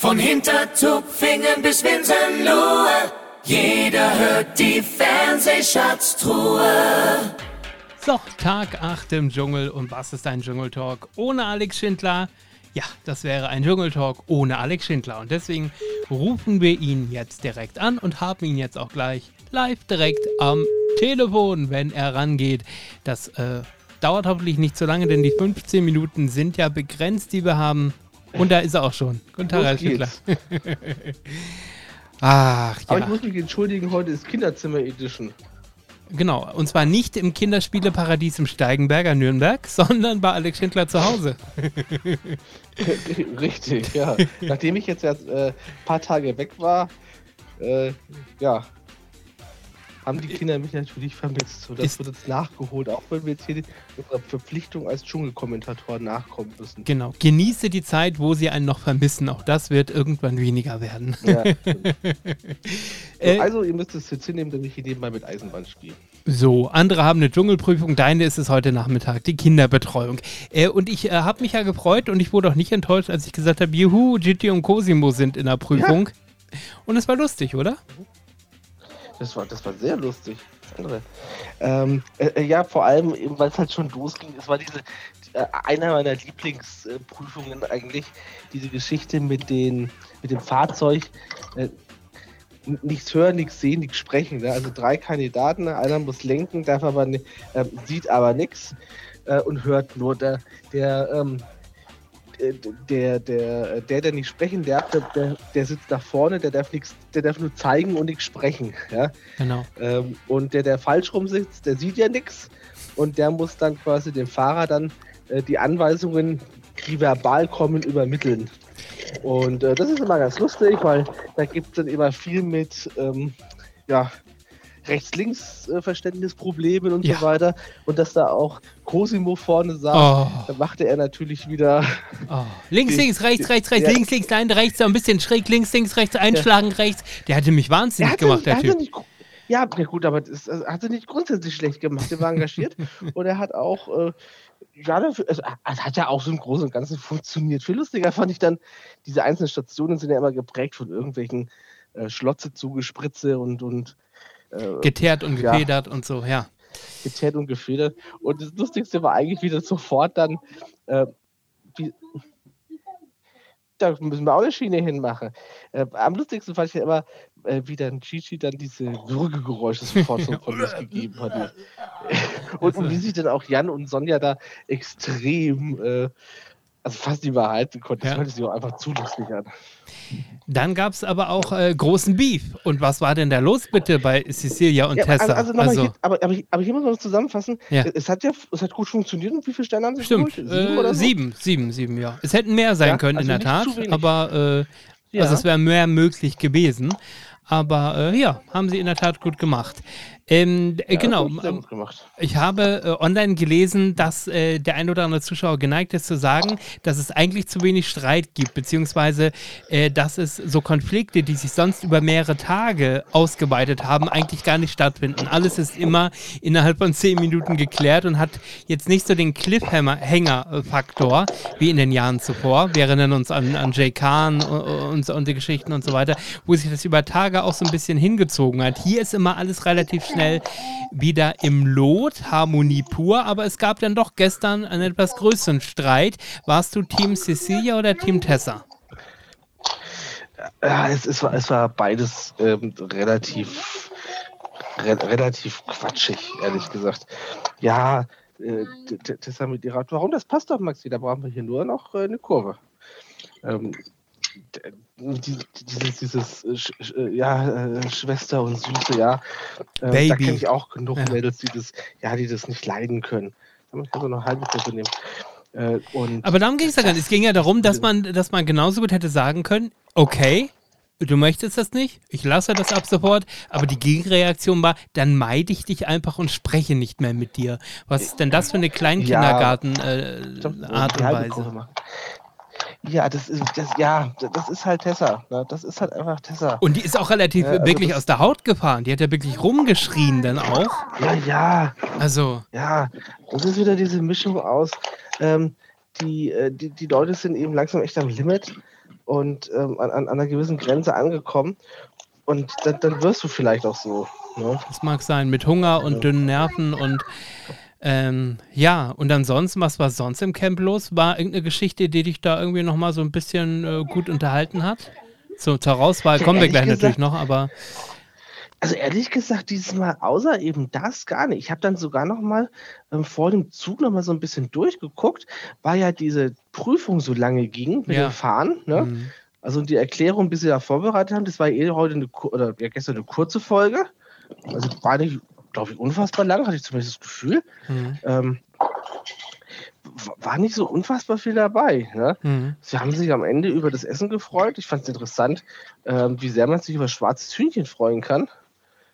Von Hintertupfingen bis Winsenlohe, jeder hört die Fernsehschatztruhe. So, Tag 8 im Dschungel und was ist ein Dschungeltalk ohne Alex Schindler? Ja, das wäre ein Dschungeltalk ohne Alex Schindler und deswegen rufen wir ihn jetzt direkt an und haben ihn jetzt auch gleich live direkt am Telefon, wenn er rangeht. Das äh, dauert hoffentlich nicht so lange, denn die 15 Minuten sind ja begrenzt, die wir haben. Und da ist er auch schon. Guten Tag, Herr Schindler. Ach, ja. Aber ich muss mich entschuldigen, heute ist Kinderzimmer Edition. Genau, und zwar nicht im Kinderspieleparadies im Steigenberger Nürnberg, sondern bei Alex Schindler zu Hause. Richtig, ja. Nachdem ich jetzt ein äh, paar Tage weg war, äh, ja, haben die Kinder mich natürlich vermisst. Und das wird jetzt nachgeholt, auch wenn wir jetzt hier unserer Verpflichtung als Dschungelkommentatoren nachkommen müssen. Genau, genieße die Zeit, wo sie einen noch vermissen. Auch das wird irgendwann weniger werden. Ja, stimmt. Äh, also, ihr müsst es jetzt hinnehmen, dass ich hier nebenbei mit Eisenbahn spiele. So, andere haben eine Dschungelprüfung, deine ist es heute Nachmittag, die Kinderbetreuung. Äh, und ich äh, habe mich ja gefreut und ich wurde auch nicht enttäuscht, als ich gesagt habe, juhu, Gitti und Cosimo sind in der Prüfung. Und es war lustig, oder? Das war, das war sehr lustig. Andere. Ähm, äh, äh, ja, vor allem, weil es halt schon losging. Es war diese, äh, einer meiner Lieblingsprüfungen eigentlich, diese Geschichte mit, den, mit dem Fahrzeug. Äh, nichts hören, nichts sehen, nichts sprechen. Ne? Also drei Kandidaten, einer muss lenken, darf aber ni- äh, sieht aber nichts äh, und hört nur. Der, der, ähm, äh, der, der, äh, der, der nicht sprechen darf, der, der, der sitzt nach vorne, der darf nichts, der darf nur zeigen und nichts sprechen. Ja? Genau. Ähm, und der, der falsch rum sitzt, der sieht ja nichts. Und der muss dann quasi dem Fahrer dann äh, die Anweisungen, die verbal kommen, übermitteln. Und äh, das ist immer ganz lustig, weil da gibt es dann immer viel mit ähm, ja, Rechts-Links-Verständnisproblemen und Ja. so weiter. Und dass da auch Cosimo vorne saß, Oh, da machte er natürlich wieder. oh. Links, Die- links, rechts, rechts, rechts, ja. links, links, nein, rechts, so ein bisschen schräg, links, links, rechts, einschlagen, rechts. Der hatte mich wahnsinnig hatte- gemacht, der hatte Typ. nicht, ja, ja, gut, aber das hat er nicht grundsätzlich schlecht gemacht. Der war engagiert und er hat auch, äh, ja, dafür- also, es hat ja auch so im Großen und Ganzen funktioniert. Viel lustiger fand ich dann, diese einzelnen Stationen sind ja immer geprägt von irgendwelchen äh, Schlotze zugespritze und, und äh, Geteert und Ja. gefedert und so, ja. geteert und gefedert. Und das Lustigste war eigentlich wieder sofort dann, äh, wie, da müssen wir auch eine Schiene hinmachen. Äh, am lustigsten fand ich ja immer, äh, wie dann Gigi dann diese Würgegeräusche sofort so von sich gegeben hat. und, und wie sich dann auch Jan und Sonja da extrem, äh, also fast die Wahrheit konnten. Das Ja. hörte sich auch einfach zu lustig an. Dann gab es aber auch äh, großen Beef. Und was war denn da los bitte bei Cecilia und Ja, Tessa? also, also nochmal hier, aber, aber, aber hier muss man zusammenfassen. Ja. Es hat ja es hat gut funktioniert. Und wie viele Sterne haben sie Stimmt, sieben, oder äh, so? sieben, sieben, sieben, ja. Es hätten mehr sein Ja, können in also der nicht Tat, aber äh, also es wäre mehr möglich gewesen. Aber äh, ja, haben sie in der Tat gut gemacht. Ähm, äh, Ja, genau, ähm, ich habe äh, online gelesen, dass äh, der ein oder andere Zuschauer geneigt ist zu sagen, dass es eigentlich zu wenig Streit gibt, beziehungsweise äh, dass es so Konflikte, die sich sonst über mehrere Tage ausgeweitet haben, eigentlich gar nicht stattfinden. Alles ist immer innerhalb von zehn Minuten geklärt und hat jetzt nicht so den Cliffhanger-Faktor wie in den Jahren zuvor. Wir erinnern uns an, an Jay Kahn und, und, so- und die Geschichten und so weiter, wo sich das über Tage auch so ein bisschen hingezogen hat. Hier ist immer alles relativ schnell wieder im Lot, Harmonie pur, aber es gab dann doch gestern einen etwas größeren Streit. Warst du Team Cecilia oder Team Tessa? Ja, es, es, war, es war beides ähm, relativ, re relativ quatschig, ehrlich gesagt. Ja, äh, Tessa mit ihrer. Warum? Das passt doch, Maxi. Da brauchen wir hier nur noch äh, eine Kurve. Ähm, dieses, dieses äh, äh, ja, äh, Schwester und Süße, ja. Äh, Da Baby. kenne ich auch genug Ja. Mädels, die das, ja, die das nicht leiden können. Da muss ich also noch eine halbe Kurve nehmen. Äh, und Aber darum ging es ja gar nicht. Es ging ja darum, dass man, dass man genauso gut hätte sagen können, okay, du möchtest das nicht, ich lasse das ab sofort, aber die Gegenreaktion war, dann meide ich dich einfach und spreche nicht mehr mit dir. Was ist denn das für eine Kleinkindergarten-Art die und halbe Kurve Weise? Ja, das ist, das, ja, das ist halt Tessa. Ne? Das ist halt einfach Tessa. Und die ist auch relativ Ja, also wirklich aus der Haut gefahren. Die hat ja wirklich rumgeschrien dann auch. Ja, ja, Also, ja. Das ist wieder diese Mischung aus, ähm, die, äh, die, die Leute sind eben langsam echt am Limit und ähm, an, an einer gewissen Grenze angekommen. Und dann, dann wirst du vielleicht auch so. Ne? Das mag sein, mit Hunger und dünnen Nerven und ähm, ja, und ansonsten, was war sonst im Camp los? War irgendeine Geschichte, die dich da irgendwie nochmal so ein bisschen äh, gut unterhalten hat? So, zur Rauswahl kommen wir gleich gesagt, natürlich noch, aber. Also ehrlich gesagt, dieses Mal, außer eben das gar nicht. Ich habe dann sogar noch mal ähm, vor dem Zug noch mal so ein bisschen durchgeguckt, weil ja diese Prüfung so lange ging mit ja. dem Fahren. Ne? Mhm. Also die Erklärung, bis sie da vorbereitet haben, das war eh heute eine, oder ja, gestern eine kurze Folge. Also war nicht, glaube ich, unfassbar lang, hatte ich zumindest das Gefühl. Mhm. Ähm, war nicht so unfassbar viel dabei. Ne? Mhm. Sie haben sich am Ende über das Essen gefreut. Ich fand es interessant, ähm, wie sehr man sich über schwarzes Hühnchen freuen kann.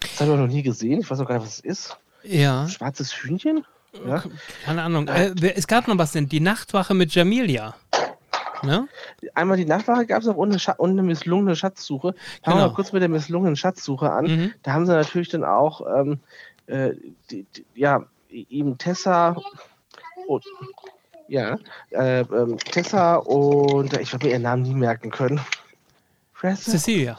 Das habe ich noch nie gesehen. Ich weiß auch gar nicht, was es ist. Ja. Schwarzes Hühnchen? Ja? Keine Ahnung. Äh, es gab noch was denn? Die Nachtwache mit Jamilia. Ne? Einmal die Nachtwache gab es auch und eine, und eine misslungene Schatzsuche. Fangen genau. wir mal kurz mit der misslungenen Schatzsuche an. Mhm. Da haben sie natürlich dann auch ähm, äh, die, die, ja, eben Tessa und ja, äh, ähm, Tessa und ich werde mir ihren Namen nie merken können. Cecilia.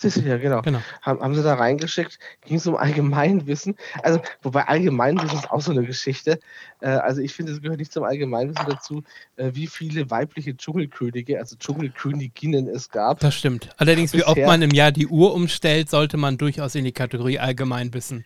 Cecilia, genau. genau. Haben, haben sie da reingeschickt, ging es um Allgemeinwissen. Also, wobei Allgemeinwissen ist auch so eine Geschichte. Äh, also, ich finde, es gehört nicht zum Allgemeinwissen dazu, äh, wie viele weibliche Dschungelkönige, also Dschungelköniginnen es gab. Das stimmt. Allerdings, wie oft man im Jahr die Uhr umstellt, sollte man durchaus in die Kategorie Allgemeinwissen.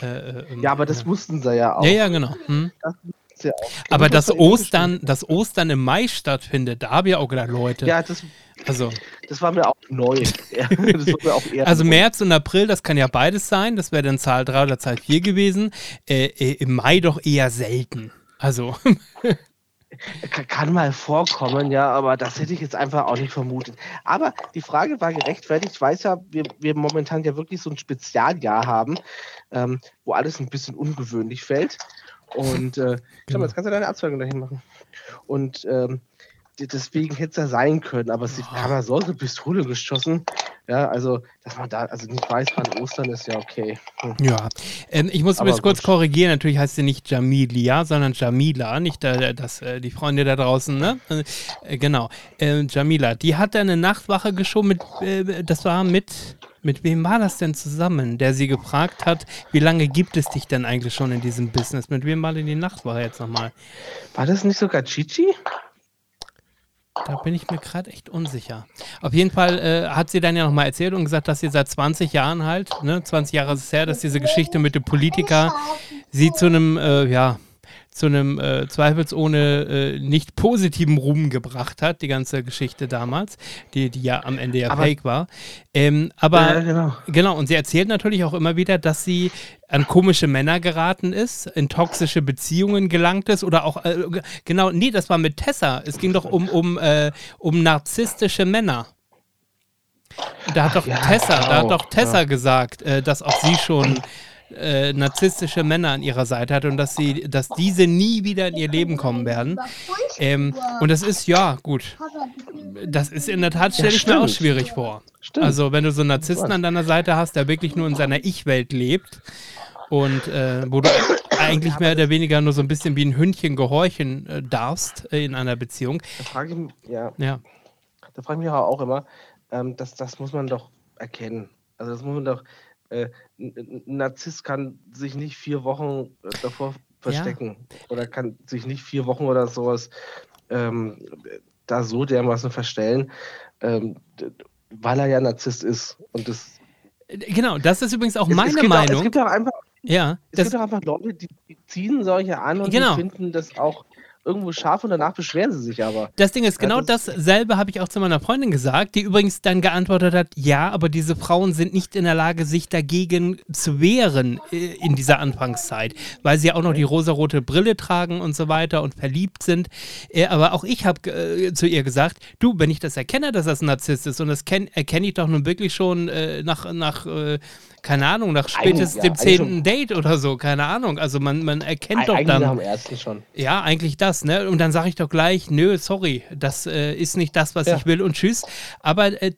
Äh, äh ähm, ja, aber das wussten sie ja auch. Ja, ja, genau. Hm. Das ja aber dass Ostern, dass Ostern im Mai stattfindet, da habe ich auch gedacht, Leute. Ja, das, also, das war mir auch neu. mir auch also März und April, das kann ja beides sein. Das wäre dann Zahl 3 oder Zahl 4 gewesen. Äh, äh, Im Mai doch eher selten. Also. Kann mal vorkommen, ja, aber das hätte ich jetzt einfach auch nicht vermutet. Aber die Frage war gerechtfertigt. Ich weiß ja, wir, wir momentan ja wirklich so ein Spezialjahr haben, ähm, wo alles ein bisschen ungewöhnlich fällt. Und äh, schau mal, jetzt kannst du deine Abzweigung dahin machen. Und ähm, deswegen hätte es ja sein können, aber sie haben ja so eine Pistole geschossen. Ja, also, dass man da also nicht weiß, wann Ostern ist, ja okay. Hm. Ja, ähm, ich muss mich kurz korrigieren. Natürlich heißt sie nicht Jamilia, sondern Jamila, nicht äh, das, äh, die Freunde da draußen, ne? Äh, genau. Ähm, Jamila, die hat eine Nachtwache geschoben mit, äh, das war mit mit wem war das denn zusammen, der sie gefragt hat, wie lange gibt es dich denn eigentlich schon in diesem Business? Mit wem war denn die Nachtwache jetzt nochmal? War das nicht sogar Chichi? Da bin ich mir gerade echt unsicher. Auf jeden Fall äh, hat sie dann ja nochmal erzählt und gesagt, dass sie seit 20 Jahren halt, ne, 20 Jahre ist es her, dass diese Geschichte mit dem Politiker sie zu einem, äh, ja, zu einem äh, zweifelsohne äh, nicht positiven Ruhm gebracht hat, die ganze Geschichte damals, die, die ja am Ende ja aber, fake war. Ähm, aber ja, genau. genau, und sie erzählt natürlich auch immer wieder, dass sie an komische Männer geraten ist, in toxische Beziehungen gelangt ist oder auch, äh, genau, nee, das war mit Tessa. Es ging doch um, um, äh, um narzisstische Männer. Da hat doch ja, Tessa, genau. da hat doch Tessa ja. gesagt, äh, dass auch sie schon äh, narzisstische Männer an ihrer Seite hat und dass sie, dass diese nie wieder in ihr Leben kommen werden. Ähm, und das ist, ja, gut. Das ist in der Tat, stelle ich mir auch schwierig vor. Stimmt. Also, wenn du so einen Narzissten an deiner Seite hast, der wirklich nur in seiner Ich-Welt lebt und äh, wo du eigentlich mehr oder weniger nur so ein bisschen wie ein Hündchen gehorchen äh, darfst äh, in einer Beziehung. Da frage ich mich, ja. ja. Da frage ich mich auch immer, ähm, das, das muss man doch erkennen. Also das muss man doch, äh, ein Narzisst kann sich nicht vier Wochen äh, davor verstecken ja. oder kann sich nicht vier Wochen oder sowas ähm, da so dermaßen verstellen, ähm, weil er ja Narzisst ist. Und das Genau, das ist übrigens auch es, meine es Meinung. Auch, es gibt auch einfach, ja, es gibt auch einfach Leute, die, ziehen solche an und genau. finden das auch irgendwo scharf und danach beschweren sie sich aber. Das Ding ist, genau das dasselbe habe ich auch zu meiner Freundin gesagt, die übrigens dann geantwortet hat, ja, aber diese Frauen sind nicht in der Lage, sich dagegen zu wehren äh, in dieser Anfangszeit, weil sie ja auch noch die rosarote Brille tragen und so weiter und verliebt sind. Äh, aber auch ich habe äh, zu ihr gesagt, du, wenn ich das erkenne, dass das ein Narzisst ist und das erkenne ich doch nun wirklich schon äh, nach, nach äh, keine Ahnung, nach spätestens dem zehnten Date oder so, keine Ahnung. Also man, man erkennt Eig doch dann. Nach dem ersten schon. Ja, eigentlich das, ne? Und dann sage ich doch gleich, nö, sorry, das äh, ist nicht das, was ja. ich will und tschüss. Aber äh,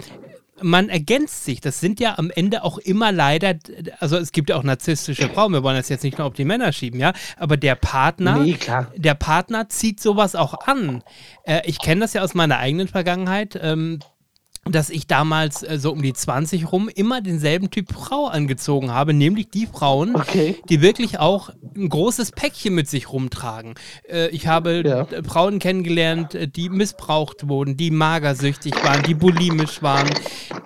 man ergänzt sich. Das sind ja am Ende auch immer leider, also es gibt ja auch narzisstische Frauen, wir wollen das jetzt nicht nur auf die Männer schieben, ja, aber der Partner, Nee, der Partner zieht sowas auch an. Äh, ich kenne das ja aus meiner eigenen Vergangenheit. Ähm, dass ich damals äh, so um die 20 rum immer denselben Typ Frau angezogen habe, nämlich die Frauen, Okay. die wirklich auch ein großes Päckchen mit sich rumtragen. Äh, ich habe Ja. äh, Frauen kennengelernt, äh, die missbraucht wurden, die magersüchtig waren, die bulimisch waren,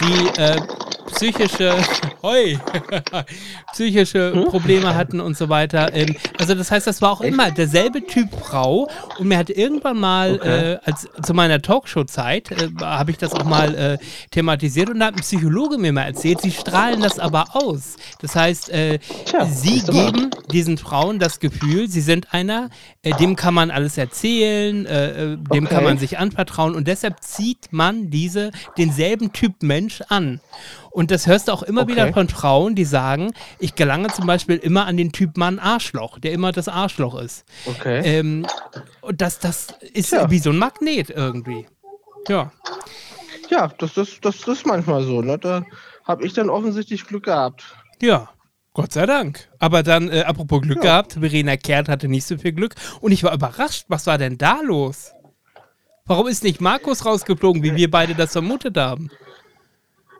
die äh, psychische, hoi, psychische Hm? Probleme hatten und so weiter. Ähm, also das heißt, das war auch immer derselbe Typ Frau und mir hat irgendwann mal, Okay. äh, als zu meiner Talkshow-Zeit, äh, habe ich das auch mal äh, thematisiert und da hat ein Psychologe mir mal erzählt, sie strahlen das aber aus. Das heißt, äh, Tja, sie geben diesen Frauen das Gefühl, sie sind einer, äh, dem kann man alles erzählen, äh, äh, dem Okay. kann man sich anvertrauen und deshalb zieht man diese denselben Typ Mensch an. Und das hörst du auch immer Okay. wieder von Frauen, die sagen, ich gelange zum Beispiel immer an den Typ Mann Arschloch, der immer das Arschloch ist. Okay. Ähm, und das, das ist Tja. wie so ein Magnet irgendwie. Ja. ja, das, das, das, das ist manchmal so. Ne? Da habe ich dann offensichtlich Glück gehabt. Ja, Gott sei Dank. Aber dann, äh, apropos Glück Ja. gehabt, Verena Kehrt hatte nicht so viel Glück. Und ich war überrascht, was war denn da los? Warum ist nicht Markus rausgeflogen, wie wir beide das vermutet haben?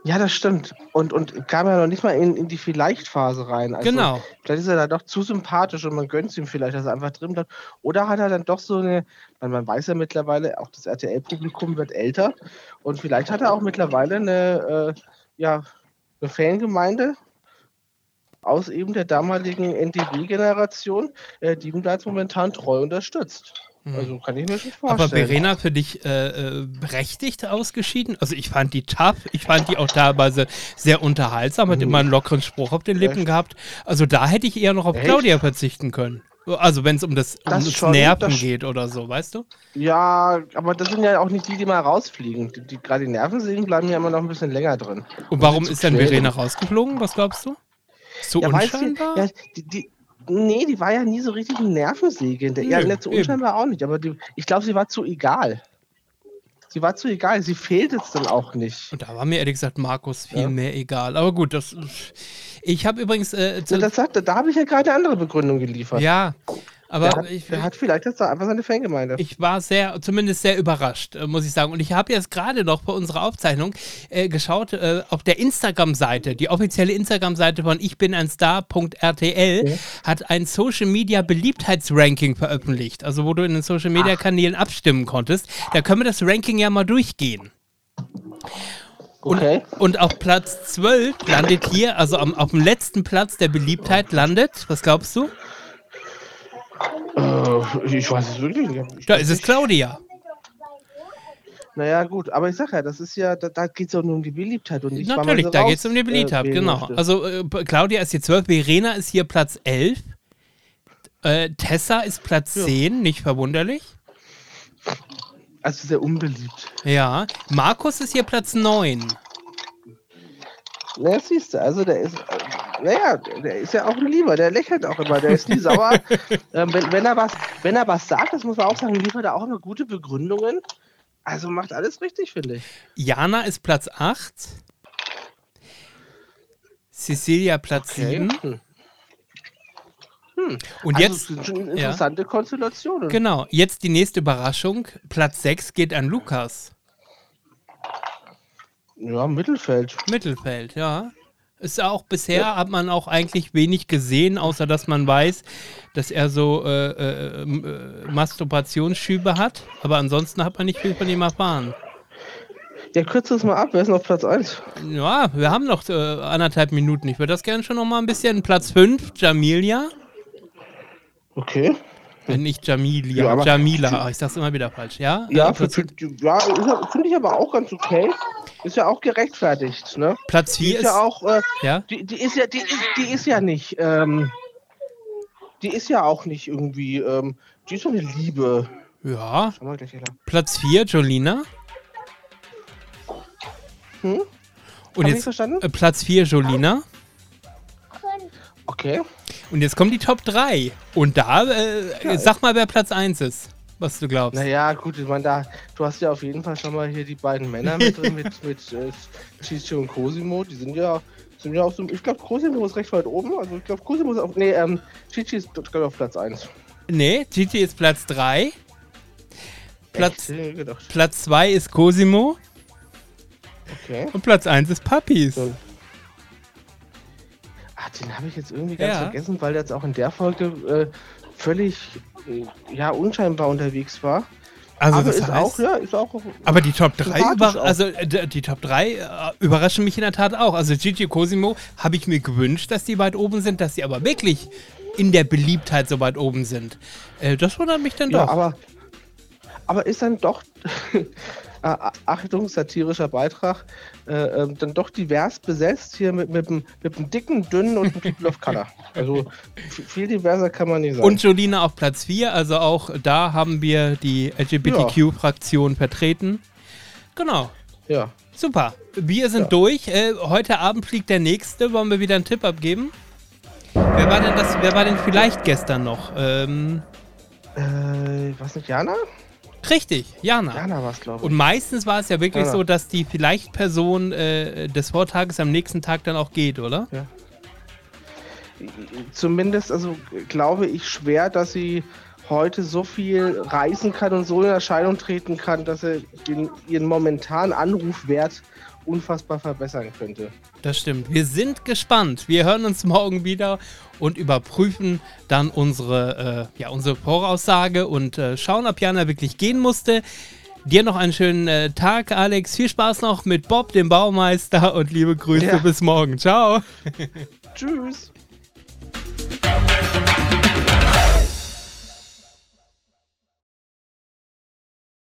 Ja, das stimmt. Und, und kam ja noch nicht mal in, in die Vielleicht-Phase rein. Also, Genau. Vielleicht ist er da doch zu sympathisch und man gönnt es ihm vielleicht, dass er einfach drin bleibt. Oder hat er dann doch so eine, man, man weiß ja mittlerweile, auch das RTL-Publikum wird älter. Und vielleicht hat er auch mittlerweile eine, äh, ja, eine Fangemeinde aus eben der damaligen NTV-Generation, äh, die ihn da jetzt momentan treu unterstützt. Also kann ich mir schon vorstellen. Mhm. Aber Verena für dich äh, äh, berechtigt ausgeschieden? Also ich fand die tough, ich fand die auch teilweise sehr unterhaltsam, hat immer einen lockeren Spruch auf den Lippen Echt? gehabt. Also da hätte ich eher noch auf Echt? Claudia verzichten können. Also wenn es um das, um Das das schon, Nerven das- geht oder so, weißt du? Ja, aber das sind ja auch nicht die, die mal rausfliegen. Die, die, Gerade die Nervensägen bleiben ja immer noch ein bisschen länger drin. Und warum ist denn. Verena rausgeflogen? Was glaubst du? So Ja, weißt du, unscheinbar? ja, die, die, nee, die war ja nie so richtig ein Nervensäge. Der- Ja, Nö, nicht so eben. unscheinbar auch nicht, aber die, ich glaube, sie war zu egal. Sie war zu egal, sie fehlt jetzt dann auch nicht. Und da war mir ehrlich gesagt Markus viel Ja. mehr egal. Aber gut, das. Ich habe übrigens. Äh, das sagt, da habe ich ja gerade eine andere Begründung geliefert. ja, aber der, hat, ich, der hat vielleicht jetzt da einfach seine Fangemeinde. ich war sehr, zumindest sehr überrascht, äh, muss ich sagen. Und ich habe jetzt gerade noch bei unserer Aufzeichnung äh, geschaut, äh, auf der Instagram-Seite, die offizielle Instagram-Seite von ich bin ein Star.rtl, hat ein Social Media Beliebtheitsranking veröffentlicht. Also, wo du in den Social Media Kanälen abstimmen konntest. Da können wir das Ranking ja mal durchgehen. Und, okay. und auf Platz 12 landet hier, also am, auf dem letzten Platz der Beliebtheit landet, was glaubst du? Äh, ich weiß es wirklich nicht. Ich Da ist es. Claudia. Naja, gut, aber ich sag ja, das ist ja, da, da geht es auch nur um die Beliebtheit und man Natürlich, sie da geht es um die Beliebtheit, äh, genau. möchte. Also äh, Claudia ist hier 12, Verena ist hier Platz 11, äh, Tessa ist Platz Ja. 10, nicht verwunderlich. also sehr unbeliebt. Ja, Markus ist hier Platz 9. Naja, siehst du, also der ist, äh, naja, der ist ja auch ein Lieber, der lächelt auch immer, der ist nie sauer. ähm, wenn, wenn, er was, wenn er was sagt, das muss man auch sagen, liefert er auch immer gute Begründungen. Also macht alles richtig, finde ich. Jana ist Platz 8. Cecilia Platz 7. Hm. Und also, jetzt, schon ja. interessante Konstellationen. genau, jetzt die nächste Überraschung. Platz 6 geht an Lukas. Ja, Mittelfeld. Mittelfeld, ja. Ist ja auch bisher hat man auch eigentlich wenig gesehen, außer dass man weiß, dass er so äh, äh, äh, Masturbationsschübe hat. Aber ansonsten hat man nicht viel von ihm erfahren. Ja, kürze es mal ab, wer ist auf Platz 1? Ja, wir haben noch äh, anderthalb Minuten. Ich würde das gerne schon noch mal ein bisschen. Platz 5, Jamilia. Okay. Nicht Jamilia, Ja, aber- Jamila. Ich sag's immer wieder falsch, ja? Ja, für, Platz, für, ja finde ich aber auch ganz okay. Ist ja auch gerechtfertigt, ne? Platz Die 4 ist ist. ja auch, äh, ja? die, die ist ja, die ist, die ist ja nicht, ähm, die ist ja auch nicht irgendwie, ähm, die ist so eine Liebe. Ja. Platz 4, Jolina. Hm? Und Hab ich jetzt verstanden? äh, Platz 4, Jolina. Okay. Und jetzt kommt die Top 3. Und da, äh, Ja. sag mal, wer Platz 1 ist. was du glaubst. Naja, gut, ich meine, da, du hast ja auf jeden Fall schon mal hier die beiden Männer mit drin, mit, mit äh, Chichi und Cosimo. Die sind ja, sind ja auch so. Ich glaube, Cosimo ist recht weit oben. Also, ich glaube, Cosimo ist auf. Nee, ähm, Chichi ist, glaube ich, auf Platz 1. Nee, Gigi ist Platz 3. Platz, gedacht. Platz 2 ist Cosimo Okay. und Platz 1 ist Puppies. So. Ah, den habe ich jetzt irgendwie ganz Ja. vergessen, weil der jetzt auch in der Folge äh, völlig äh, ja, unscheinbar unterwegs war. Also aber das ist heißt, auch, ja, ist auch. aber die Top 3 sympathisch über, also äh, die Top 3 äh, überraschen mich in der Tat auch. Also Gigi Cosimo habe ich mir gewünscht, dass die weit oben sind, dass sie aber wirklich in der Beliebtheit so weit oben sind. Das wundert mich dann Ja, doch. aber, aber ist dann doch, äh, Achtung, satirischer Beitrag, äh, ähm, dann doch divers besetzt hier mit, mit, mit dem dicken, dünnen und dem People of Color. Also viel diverser kann man nicht sagen. Und Jolina auf Platz 4, also auch da haben wir die LGBTQ-Fraktion vertreten. Genau. ja. Super. Wir sind Ja. durch. Äh, heute Abend fliegt der nächste. Wollen wir wieder einen Tipp abgeben? Wer war denn das? Wer war denn vielleicht gestern noch? Ähm, Äh, was nicht, Jana? Richtig, Jana. Jana war es, glaube ich. Und meistens war es ja wirklich Jana. so, dass die vielleicht Person äh, des Vortages am nächsten Tag dann auch geht, oder? Zumindest, also glaube ich schwer, dass sie heute so viel reisen kann und so in Erscheinung treten kann, dass er den, ihren momentanen Anrufwert unfassbar verbessern könnte. Das stimmt. Wir sind gespannt. Wir hören uns morgen wieder und überprüfen dann unsere, äh, ja, unsere Voraussage und äh, schauen, ob Jana wirklich gehen musste. Dir noch einen schönen äh, Tag, Alex. Viel Spaß noch mit Bob, dem Baumeister und liebe Grüße Ja. bis morgen. Ciao. Tschüss!